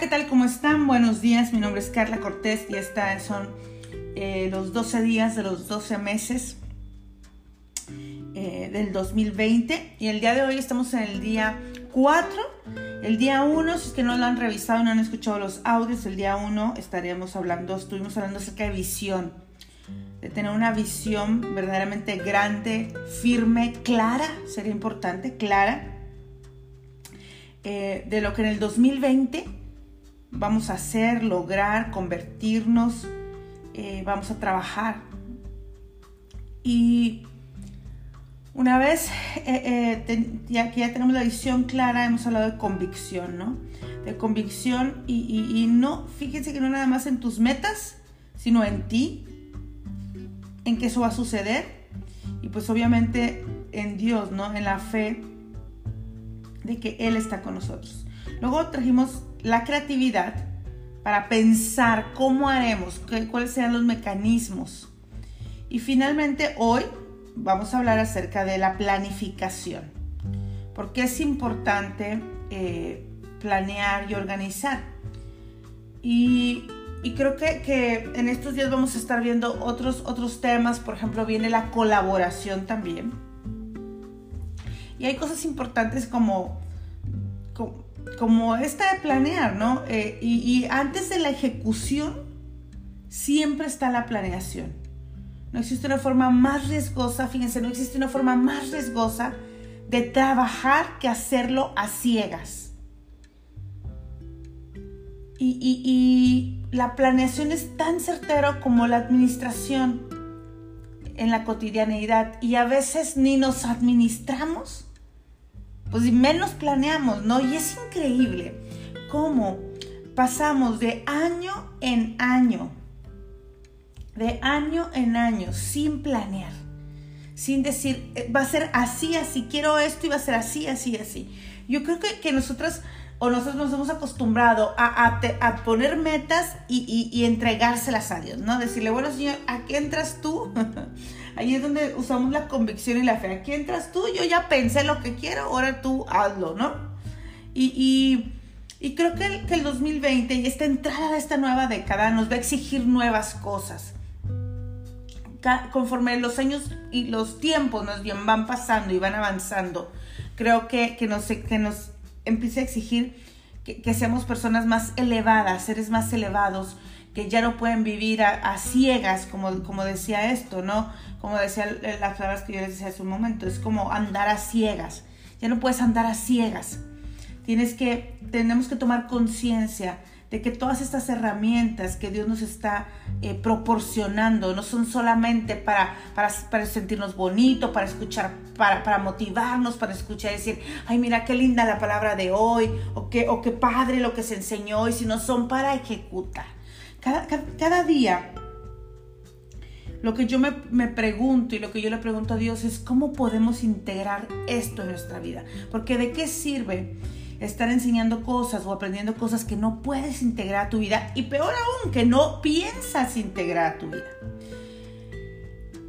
¿qué tal? ¿Cómo están? Buenos días, mi nombre es Carla Cortés y estos son eh, los 12 días de los 12 meses eh, del 2020 y el día de hoy estamos en el día 4. El día 1, si es que no lo han revisado y no han escuchado los audios, el día 1 estaremos hablando, estuvimos hablando acerca de visión, de tener una visión verdaderamente grande, firme, clara, sería importante, clara, eh, de lo que en el 2020 vamos a hacer, lograr, convertirnos, eh, vamos a trabajar. Y una vez eh, eh, ya que ya tenemos la visión clara, hemos hablado de convicción, ¿no? De convicción y, y, no, fíjense que no nada más en tus metas, sino en ti, en que eso va a suceder y pues obviamente en Dios, ¿no? En la fe de que Él está con nosotros. Luego trajimos la creatividad para pensar cómo haremos, cuáles serán los mecanismos. Y finalmente hoy vamos a hablar acerca de la planificación, porque es importante eh, planear y organizar. Y, creo que, que, en estos días vamos a estar viendo otros, otros temas, por ejemplo, viene la colaboración también. Y hay cosas importantes como como esta de planear, ¿no? Eh, y, antes de la ejecución, siempre está la planeación. No existe una forma más riesgosa, fíjense, no existe una forma más riesgosa de trabajar que hacerlo a ciegas. Y, la planeación es tan certero como la administración en la cotidianeidad y a veces ni nos administramos pues menos planeamos, ¿no? Y es increíble cómo pasamos de año en año, de año en año, sin planear, sin decir, eh, va a ser así, así, quiero esto y va a ser así, así, así. Yo creo que, que nosotras o nosotros nos hemos acostumbrado a, a, poner metas y, y, entregárselas a Dios, ¿no? Decirle, bueno, Señor, ¿a qué entras tú? Ahí es donde usamos la convicción y la fe. Aquí entras tú, yo ya pensé lo que quiero, ahora tú hazlo, ¿no? Y, y creo que el, que el 2020 y esta entrada de esta nueva década nos va a exigir nuevas cosas. Conforme los años y los tiempos nos van pasando y van avanzando, creo que, que, nos, que nos empieza a exigir que seamos personas más elevadas, seres más elevados, que ya no pueden vivir a, ciegas, como, como decía esto, ¿no? Como decía las palabras que yo les decía hace un momento, es como andar a ciegas. Ya no puedes andar a ciegas. Tienes que, tenemos que tomar conciencia de que todas estas herramientas que Dios nos está eh, proporcionando no son solamente para, para, para sentirnos bonito, para escuchar, para, para, motivarnos, para escuchar decir, ay, mira qué linda la palabra de hoy, o qué, o qué padre lo que se enseñó hoy, sino son para ejecutar. Cada, día, lo que yo me, me, pregunto y lo que yo le pregunto a Dios es cómo podemos integrar esto en nuestra vida. Porque de qué sirve estar enseñando cosas o aprendiendo cosas que no puedes integrar a tu vida y peor aún, que no piensas integrar a tu vida.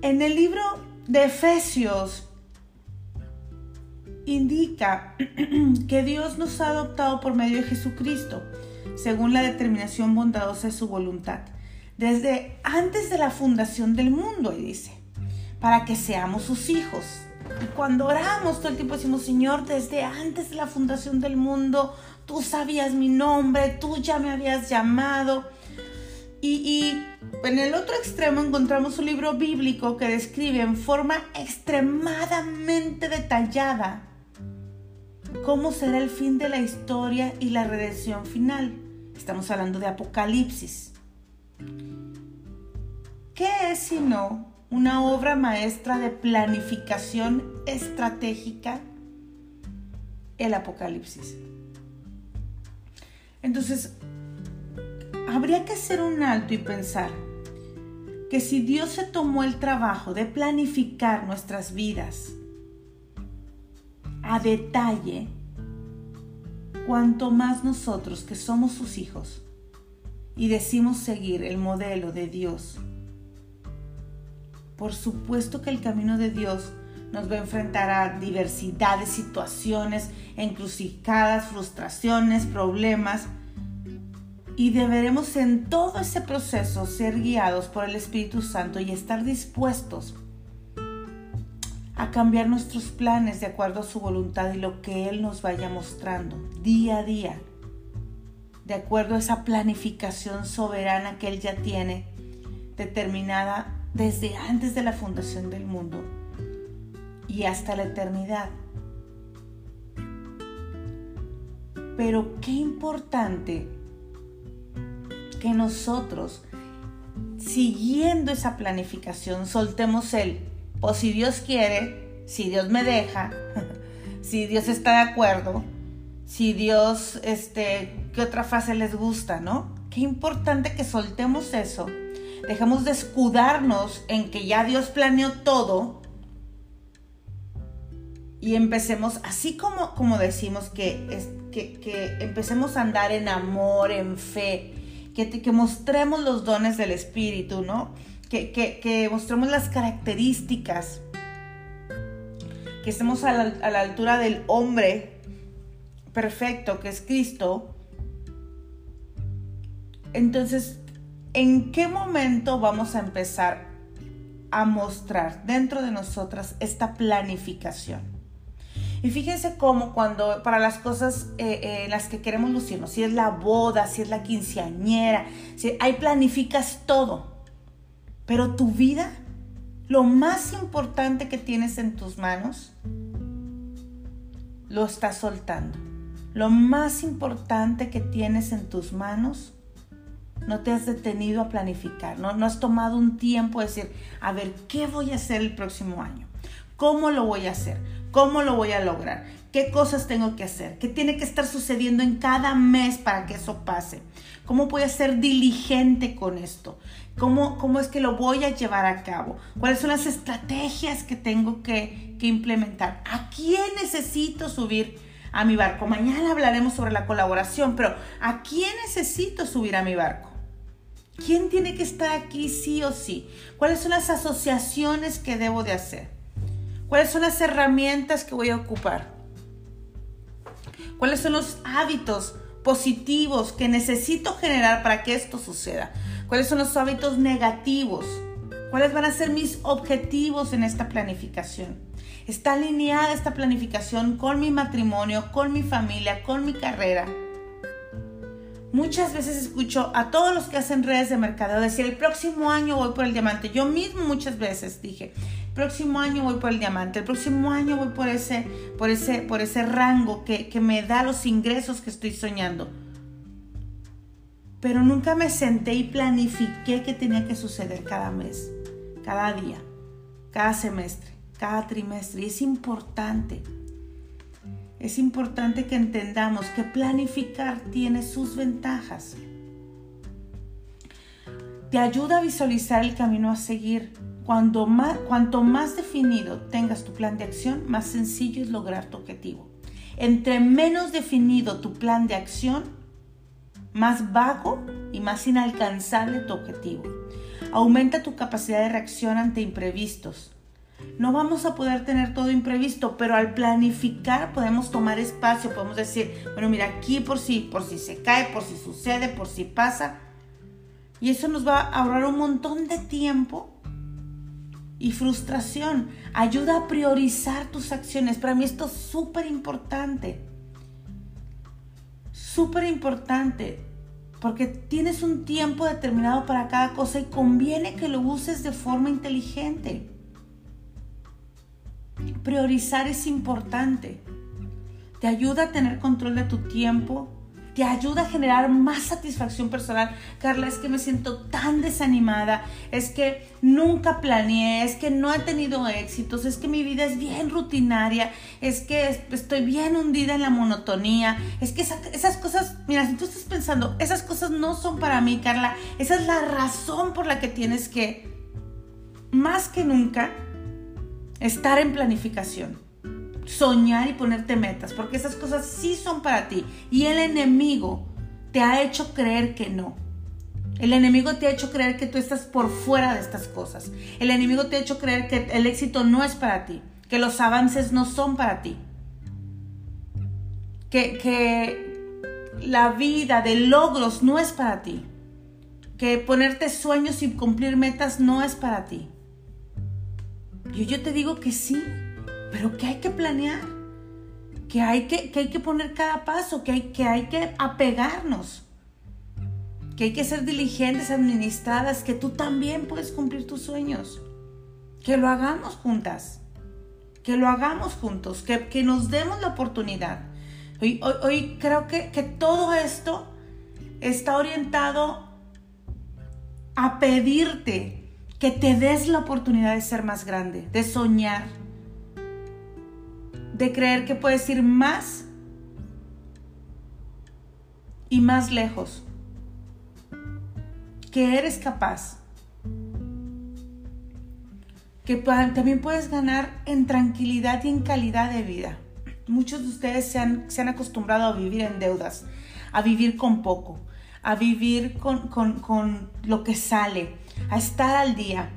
En el libro de Efesios indica que Dios nos ha adoptado por medio de Jesucristo según la determinación bondadosa de su voluntad, desde antes de la fundación del mundo, y dice, para que seamos sus hijos. Y cuando oramos todo el tiempo decimos, Señor, desde antes de la fundación del mundo, tú sabías mi nombre, tú ya me habías llamado. Y, y, en el otro extremo encontramos un libro bíblico que describe en forma extremadamente detallada cómo será el fin de la historia y la redención final. Estamos hablando de Apocalipsis. ¿Qué es sino una obra maestra de planificación estratégica? El Apocalipsis. Entonces, habría que hacer un alto y pensar que si Dios se tomó el trabajo de planificar nuestras vidas a detalle, cuanto más nosotros que somos sus hijos y decimos seguir el modelo de Dios. Por supuesto que el camino de Dios nos va a enfrentar a diversidad de situaciones, encrucijadas, frustraciones, problemas, Y deberemos en todo ese proceso ser guiados por el Espíritu Santo y estar dispuestos a cambiar nuestros planes de acuerdo a su voluntad y lo que Él nos vaya mostrando día a día, de acuerdo a esa planificación soberana que Él ya tiene determinada desde antes de la fundación del mundo y hasta la eternidad. Pero qué importante que nosotros, siguiendo esa planificación, soltemos el, o si Dios quiere, si Dios me deja, si Dios está de acuerdo, si Dios, este, qué otra fase les gusta, ¿no? Qué importante que soltemos eso, dejemos de escudarnos en que ya Dios planeó todo y empecemos, así como, como decimos que, es, que, empecemos a andar en amor, en fe, que, que mostremos los dones del Espíritu, ¿no? Que, que, mostremos las características, que estemos a la, altura del hombre perfecto que es Cristo. Entonces, ¿en qué momento vamos a empezar a mostrar dentro de nosotras esta planificación? Y fíjense cómo cuando para las cosas eh, eh, las que queremos lucirnos, si es la boda, si es la quinceañera, si ahí planificas todo. Pero tu vida, lo más importante que tienes en tus manos, lo estás soltando. Lo más importante que tienes en tus manos, no te has detenido a planificar, no, no has tomado un tiempo de decir, a ver, ¿qué voy a hacer el próximo año? ¿Cómo lo voy a hacer? ¿Cómo lo voy a lograr? ¿Qué cosas tengo que hacer? ¿Qué tiene que estar sucediendo en cada mes para que eso pase? ¿Cómo voy a ser diligente con esto? ¿Cómo, ¿Cómo es que lo voy a llevar a cabo? ¿Cuáles son las estrategias que tengo que, implementar? ¿A quién necesito subir a mi barco? Mañana hablaremos sobre la colaboración, pero ¿a quién necesito subir a mi barco? ¿Quién tiene que estar aquí sí o sí? ¿Cuáles son las asociaciones que debo de hacer? ¿Cuáles son las herramientas que voy a ocupar? ¿Cuáles son los hábitos positivos que necesito generar para que esto suceda? ¿Cuáles son los hábitos negativos? ¿Cuáles van a ser mis objetivos en esta planificación? ¿Está alineada esta planificación con mi matrimonio, con mi familia, con mi carrera? Muchas veces escucho a todos los que hacen redes de mercadeo decir, el próximo año voy por el diamante. Yo mismo muchas veces dije, próximo año voy por el diamante, el próximo año voy por ese, por ese, por ese rango que, que me da los ingresos que estoy soñando. Pero nunca me senté y planifiqué qué tenía que suceder cada mes, cada día, cada semestre, cada trimestre. Y es importante. Es importante que entendamos que planificar tiene sus ventajas. Te ayuda a visualizar el camino a seguir cuanto más definido tengas tu plan de acción, más sencillo es lograr tu objetivo. Entre menos definido tu plan de acción, más vago y más inalcanzable tu objetivo. Aumenta tu capacidad de reacción ante imprevistos. No vamos a poder tener todo imprevisto, pero al planificar podemos tomar espacio, podemos decir, bueno, mira, aquí por si, por si se cae, por si sucede, por si pasa. Y eso nos va a ahorrar un montón de tiempo y frustración. Ayuda a priorizar tus acciones. Para mí esto es súper importante. Súper importante. Porque tienes un tiempo determinado para cada cosa y conviene que lo uses de forma inteligente. Priorizar es importante. Te ayuda a tener control de tu tiempo, te ayuda a generar más satisfacción personal. Carla, es que me siento tan desanimada, es que nunca planeé, es que no he tenido éxitos, es que mi vida es bien rutinaria, es que estoy bien hundida en la monotonía, es que esas cosas, mira, si tú estás pensando, esas cosas no son para mí, Carla, esa es la razón por la que tienes que, más que nunca, estar en planificación soñar y ponerte metas, porque esas cosas sí son para ti. Y el enemigo te ha hecho creer que no. El enemigo te ha hecho creer que tú estás por fuera de estas cosas. El enemigo te ha hecho creer que el éxito no es para ti, que los avances no son para ti. Que, que la vida de logros no es para ti. Que ponerte sueños y cumplir metas no es para ti. Yo, yo te digo que sí, pero que hay que planear, que hay que, que hay que poner cada paso, que hay, que hay que apegarnos, que hay que ser diligentes, administradas, que tú también puedes cumplir tus sueños. Que lo hagamos juntas, que lo hagamos juntos, que, que nos demos la oportunidad. Hoy, hoy, hoy creo que, que todo esto está orientado a pedirte que te des la oportunidad de ser más grande, de soñar, de creer que puedes ir más y más lejos, que eres capaz, que también puedes ganar en tranquilidad y en calidad de vida. Muchos de ustedes se han, se han acostumbrado a vivir en deudas, a vivir con poco, a vivir con, con, con lo que sale, a estar al día,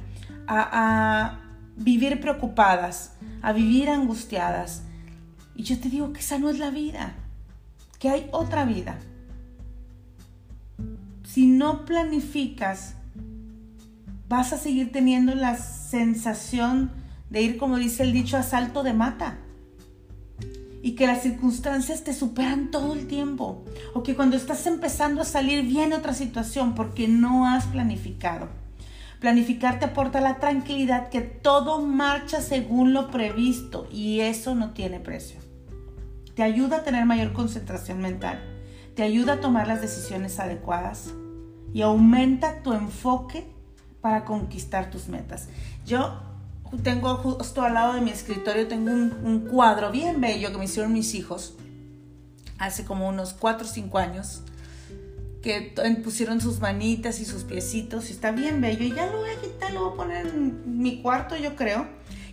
a, a vivir preocupadas, a vivir angustiadas. Y yo te digo que esa no es la vida, que hay otra vida. Si no planificas, vas a seguir teniendo la sensación de ir, como dice el dicho, a salto de mata y que las circunstancias te superan todo el tiempo o que cuando estás empezando a salir viene otra situación porque no has planificado. Planificar te aporta la tranquilidad que todo marcha según lo previsto y eso no tiene precio. Te ayuda a tener mayor concentración mental, te ayuda a tomar las decisiones adecuadas y aumenta tu enfoque para conquistar tus metas. Yo tengo justo al lado de mi escritorio, tengo un, cuadro bien bello que me hicieron mis hijos hace como unos 4 o 5 años, que pusieron sus manitas y sus piecitos y está bien bello y ya lo voy a quitar, lo voy a poner en mi cuarto yo creo.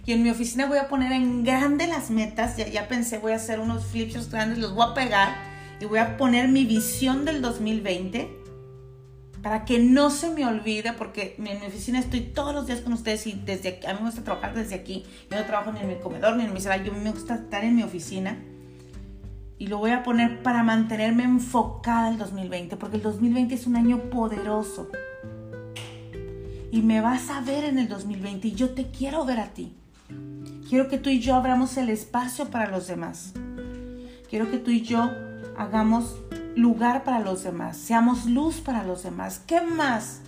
Y en mi oficina voy a poner en grande las metas, ya, ya pensé, voy a hacer unos flipshots grandes, los voy a pegar y voy a poner mi visión del 2020 para que no se me olvide, porque en mi oficina estoy todos los días con ustedes y desde a mí me gusta trabajar desde aquí. Yo no trabajo ni en mi comedor ni en mi sala, yo me gusta estar en mi oficina. Y lo voy a poner para mantenerme enfocada el 2020, porque el 2020 es un año poderoso. Y me vas a ver en el 2020 y yo te quiero ver a ti. Quiero que tú y yo abramos el espacio para los demás. Quiero que tú y yo hagamos lugar para los demás, seamos luz para los demás. ¿Qué más?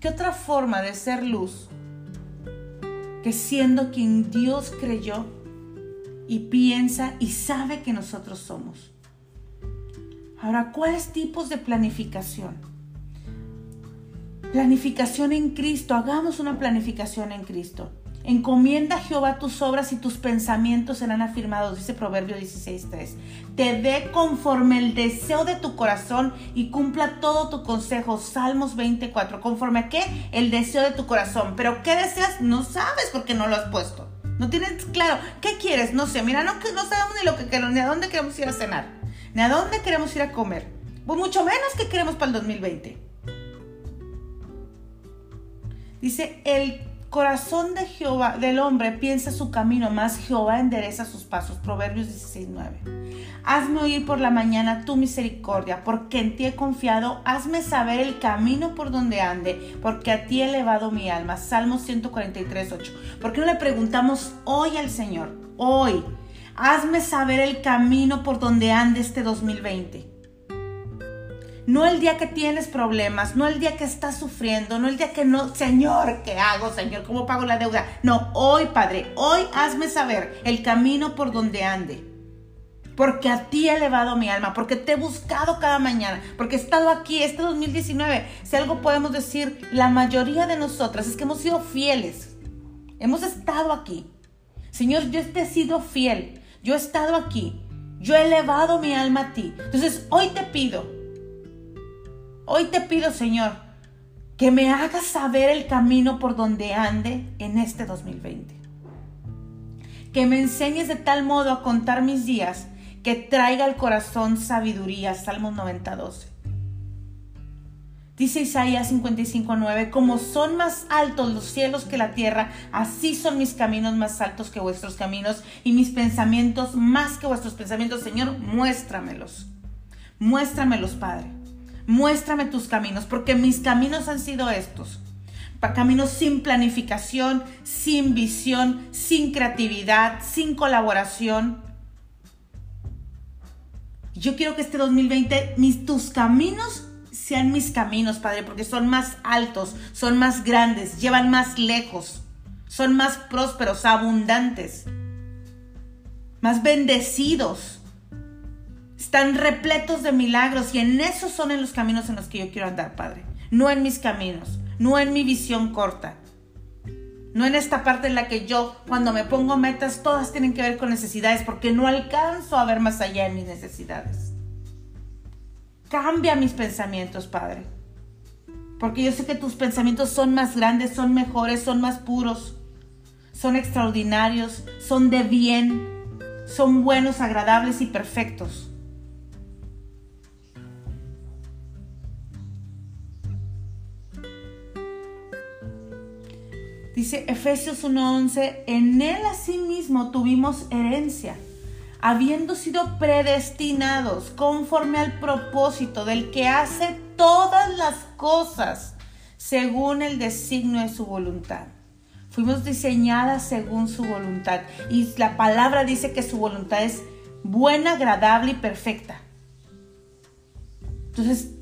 ¿Qué otra forma de ser luz que siendo quien Dios creyó y piensa y sabe que nosotros somos? Ahora, ¿cuáles tipos de planificación? Planificación en Cristo, hagamos una planificación en Cristo. Encomienda a Jehová tus obras y tus pensamientos serán afirmados, dice Proverbio 16.3. Te dé conforme el deseo de tu corazón y cumpla todo tu consejo. Salmos 24. ¿Conforme a qué? El deseo de tu corazón. Pero ¿qué deseas? No sabes porque no lo has puesto. No tienes claro. ¿Qué quieres? No sé. Mira, no, no sabemos ni lo que queremos, ni a dónde queremos ir a cenar, ni a dónde queremos ir a comer. Pues mucho menos que queremos para el 2020. Dice, el corazón de Jehová, del hombre, piensa su camino, más Jehová endereza sus pasos. Proverbios 16:9. Hazme oír por la mañana tu misericordia, porque en ti he confiado. Hazme saber el camino por donde ande, porque a ti he elevado mi alma. Salmo 143:8. ¿Por qué no le preguntamos hoy al Señor? Hoy. Hazme saber el camino por donde ande este 2020. No el día que tienes problemas, no el día que estás sufriendo, no el día que no, Señor, ¿qué hago, Señor? ¿Cómo pago la deuda? No, hoy, Padre, hoy hazme saber el camino por donde ande. Porque a ti he elevado mi alma, porque te he buscado cada mañana, porque he estado aquí este 2019. Si algo podemos decir, la mayoría de nosotras es que hemos sido fieles. Hemos estado aquí. Señor, yo he sido fiel. Yo he estado aquí. Yo he elevado mi alma a ti. Entonces, hoy te pido Hoy te pido, Señor, que me hagas saber el camino por donde ande en este 2020. Que me enseñes de tal modo a contar mis días que traiga al corazón sabiduría. Salmos 90, 12. Dice Isaías 55:9, como son más altos los cielos que la tierra, así son mis caminos más altos que vuestros caminos y mis pensamientos más que vuestros pensamientos. Señor, muéstramelos. Muéstramelos, Padre. Muéstrame tus caminos, porque mis caminos han sido estos. Caminos sin planificación, sin visión, sin creatividad, sin colaboración. Yo quiero que este 2020 mis, tus caminos sean mis caminos, Padre, porque son más altos, son más grandes, llevan más lejos, son más prósperos, abundantes, más bendecidos. Están repletos de milagros y en esos son en los caminos en los que yo quiero andar, Padre. No en mis caminos, no en mi visión corta. No en esta parte en la que yo, cuando me pongo metas, todas tienen que ver con necesidades, porque no alcanzo a ver más allá de mis necesidades. Cambia mis pensamientos, Padre. Porque yo sé que tus pensamientos son más grandes, son mejores, son más puros, son extraordinarios, son de bien, son buenos, agradables y perfectos. Dice Efesios 1:11, en él asimismo tuvimos herencia habiendo sido predestinados conforme al propósito del que hace todas las cosas según el designio de su voluntad. Fuimos diseñadas según su voluntad y la palabra dice que su voluntad es buena, agradable y perfecta. Entonces,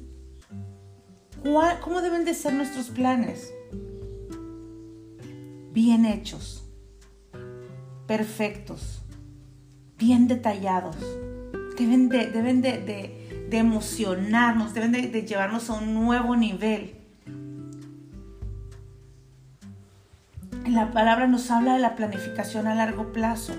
¿cómo deben de ser nuestros planes? Bien hechos, perfectos bien detallados. Deben de, deben de, emocionarnos, deben de, llevarnos a un nuevo nivel. La palabra nos habla de la planificación a largo plazo.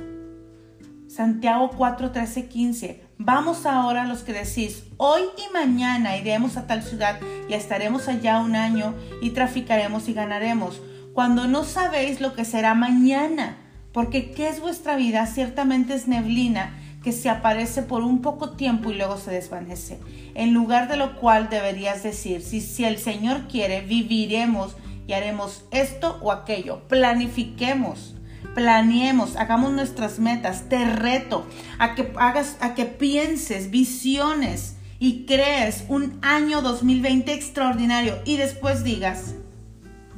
Santiago 4, 13, 15. Vamos ahora los que decís, hoy y mañana iremos a tal ciudad y estaremos allá un año y traficaremos y ganaremos, cuando no sabéis lo que será mañana porque ¿qué es vuestra vida? Ciertamente es neblina que se aparece por un poco tiempo y luego se desvanece. En lugar de lo cual deberías decir, si, si el Señor quiere, viviremos y haremos esto o aquello. Planifiquemos, planeemos, hagamos nuestras metas. Te reto a que hagas, a que pienses visiones y crees un año 2020 extraordinario y después digas,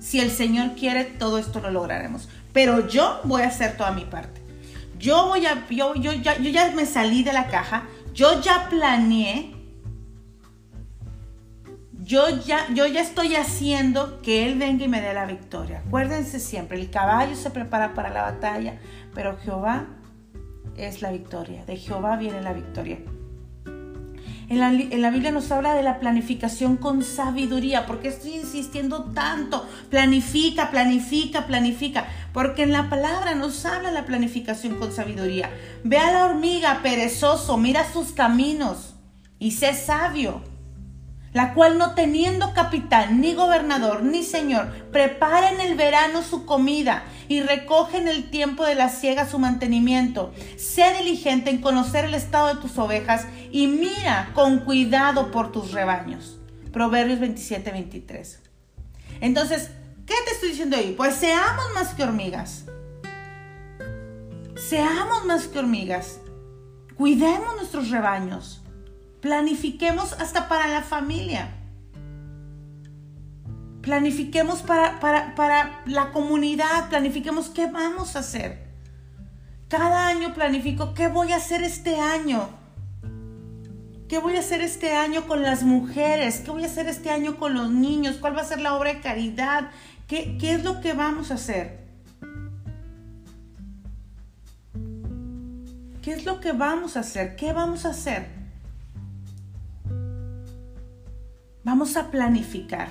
si el Señor quiere, todo esto lo lograremos pero yo voy a hacer toda mi parte. Yo voy a, yo, yo, ya, yo ya me salí de la caja, yo ya planeé, yo ya, yo ya estoy haciendo que Él venga y me dé la victoria. Acuérdense siempre, el caballo se prepara para la batalla, pero Jehová es la victoria. De Jehová viene la victoria. En la, Biblia nos habla de la planificación con sabiduría. ¿Por qué estoy insistiendo tanto? Planifica, planifica, planifica. Porque en la palabra nos habla la planificación con sabiduría. Ve a la hormiga, perezoso, mira sus caminos y sé sabio la cual no teniendo capitán, ni gobernador, ni señor, prepara en el verano su comida y recoge en el tiempo de la siega su mantenimiento. Sé diligente en conocer el estado de tus ovejas y mira con cuidado por tus rebaños. Proverbios 27, 23. Entonces, ¿qué te estoy diciendo hoy? Pues seamos más que hormigas. Seamos más que hormigas. Cuidemos nuestros rebaños. Planifiquemos hasta para la familia. Planifiquemos para, para, la comunidad. Planifiquemos qué vamos a hacer. Cada año planifico qué voy a hacer este año. ¿Qué voy a hacer este año con las mujeres? ¿Qué voy a hacer este año con los niños? ¿Cuál va a ser la obra de caridad? ¿Qué, qué es lo que vamos a hacer? ¿Qué es lo que vamos a hacer? ¿Qué vamos a hacer? Vamos a planificar,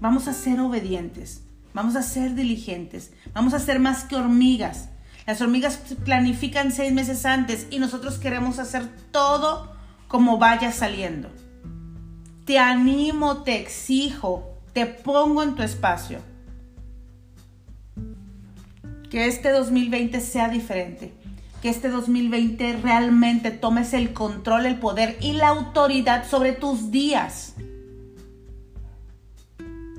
vamos a ser obedientes, vamos a ser diligentes, vamos a ser más que hormigas. Las hormigas planifican seis meses antes y nosotros queremos hacer todo como vaya saliendo. Te animo, te exijo, te pongo en tu espacio. Que este 2020 sea diferente. Que este 2020 realmente tomes el control, el poder y la autoridad sobre tus días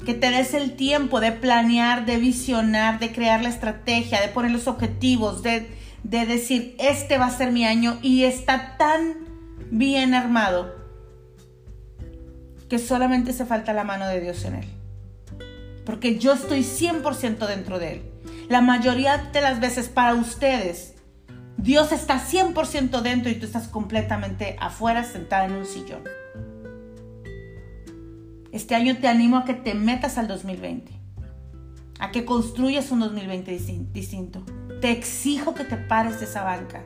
que te des el tiempo de planear, de visionar, de crear la estrategia, de poner los objetivos, de, decir, este va a ser mi año y está tan bien armado que solamente se falta la mano de Dios en él. Porque yo estoy 100% dentro de él. La mayoría de las veces para ustedes, Dios está 100% dentro y tú estás completamente afuera sentada en un sillón. Este año te animo a que te metas al 2020, a que construyas un 2020 distinto. Te exijo que te pares de esa banca,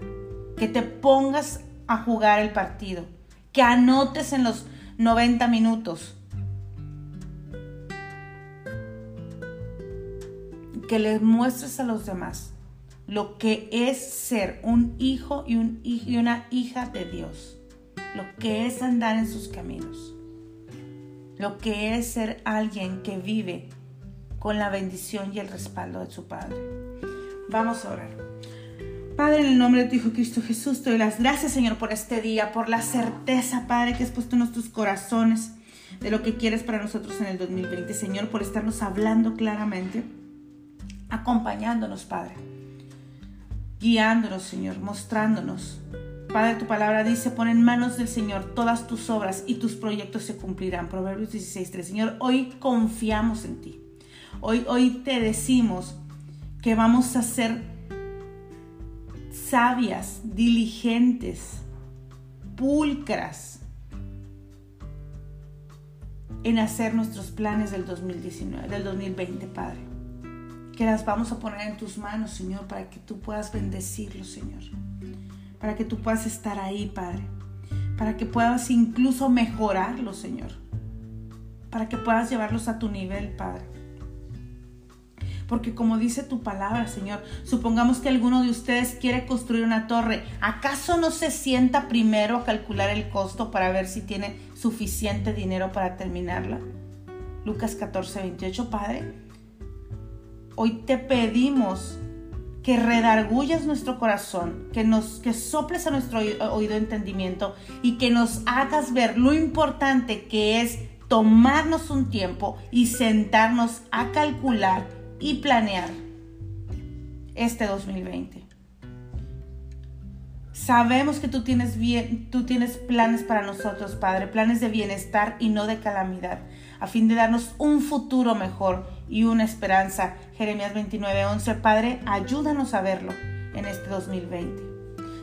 que te pongas a jugar el partido, que anotes en los 90 minutos, que les muestres a los demás lo que es ser un hijo y, y una hija de Dios, lo que es andar en sus caminos lo que es ser alguien que vive con la bendición y el respaldo de su Padre. Vamos a orar. Padre, en el nombre de tu Hijo Cristo Jesús, te doy las gracias, Señor, por este día, por la certeza, Padre, que has puesto en nuestros corazones de lo que quieres para nosotros en el 2020, Señor, por estarnos hablando claramente, acompañándonos, Padre, guiándonos, Señor, mostrándonos Padre, tu palabra dice, pon en manos del Señor todas tus obras y tus proyectos se cumplirán. Proverbios 16.3. Señor, hoy confiamos en ti. Hoy, hoy te decimos que vamos a ser sabias, diligentes, pulcras en hacer nuestros planes del 2019, del 2020, Padre. Que las vamos a poner en tus manos, Señor, para que tú puedas bendecirlos, Señor para que tú puedas estar ahí, Padre, para que puedas incluso mejorarlos, Señor, para que puedas llevarlos a tu nivel, Padre. Porque como dice tu palabra, Señor, supongamos que alguno de ustedes quiere construir una torre. ¿Acaso no se sienta primero a calcular el costo para ver si tiene suficiente dinero para terminarla? Lucas 14, 28, Padre. Hoy te pedimos que redargulles nuestro corazón, que nos que soples a nuestro oído entendimiento y que nos hagas ver lo importante que es tomarnos un tiempo y sentarnos a calcular y planear este 2020. Sabemos que tú tienes, bien, tú tienes planes para nosotros, Padre, planes de bienestar y no de calamidad, a fin de darnos un futuro mejor y una esperanza. Jeremías 29:11, Padre, ayúdanos a verlo en este 2020.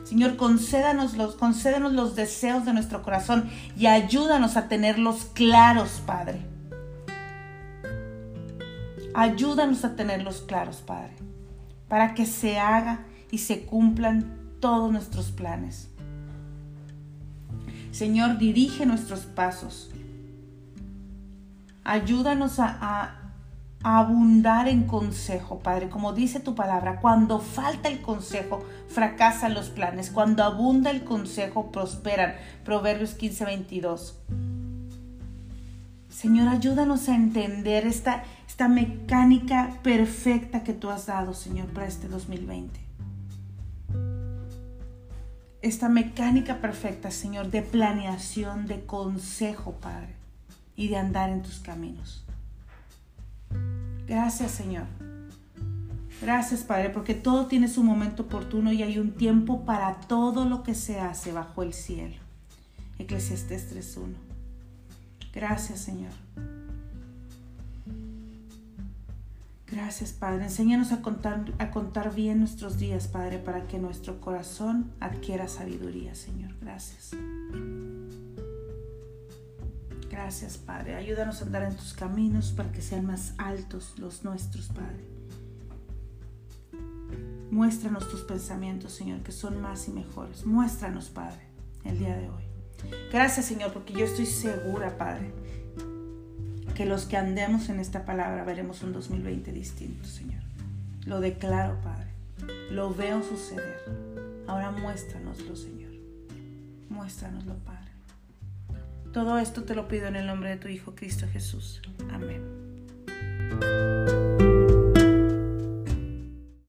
Señor, concédanos los, concédanos los deseos de nuestro corazón y ayúdanos a tenerlos claros, Padre. Ayúdanos a tenerlos claros, Padre, para que se haga y se cumplan todos nuestros planes. Señor, dirige nuestros pasos. Ayúdanos a, abundar en consejo, Padre. Como dice tu palabra, cuando falta el consejo, fracasan los planes. Cuando abunda el consejo, prosperan. Proverbios 15, 22. Señor, ayúdanos a entender esta, esta mecánica perfecta que tú has dado, Señor, para este 2020. Esta mecánica perfecta, Señor, de planeación, de consejo, Padre, y de andar en tus caminos. Gracias Señor. Gracias Padre, porque todo tiene su momento oportuno y hay un tiempo para todo lo que se hace bajo el cielo. Eclesiastés 3.1. Gracias Señor. Gracias Padre. Enséñanos a contar, a contar bien nuestros días, Padre, para que nuestro corazón adquiera sabiduría, Señor. Gracias. Gracias, Padre. Ayúdanos a andar en tus caminos para que sean más altos los nuestros, Padre. Muéstranos tus pensamientos, Señor, que son más y mejores. Muéstranos, Padre, el día de hoy. Gracias, Señor, porque yo estoy segura, Padre, que los que andemos en esta palabra veremos un 2020 distinto, Señor. Lo declaro, Padre. Lo veo suceder. Ahora muéstranoslo, Señor. Muéstranoslo, Padre. Todo esto te lo pido en el nombre de tu Hijo Cristo Jesús. Amén.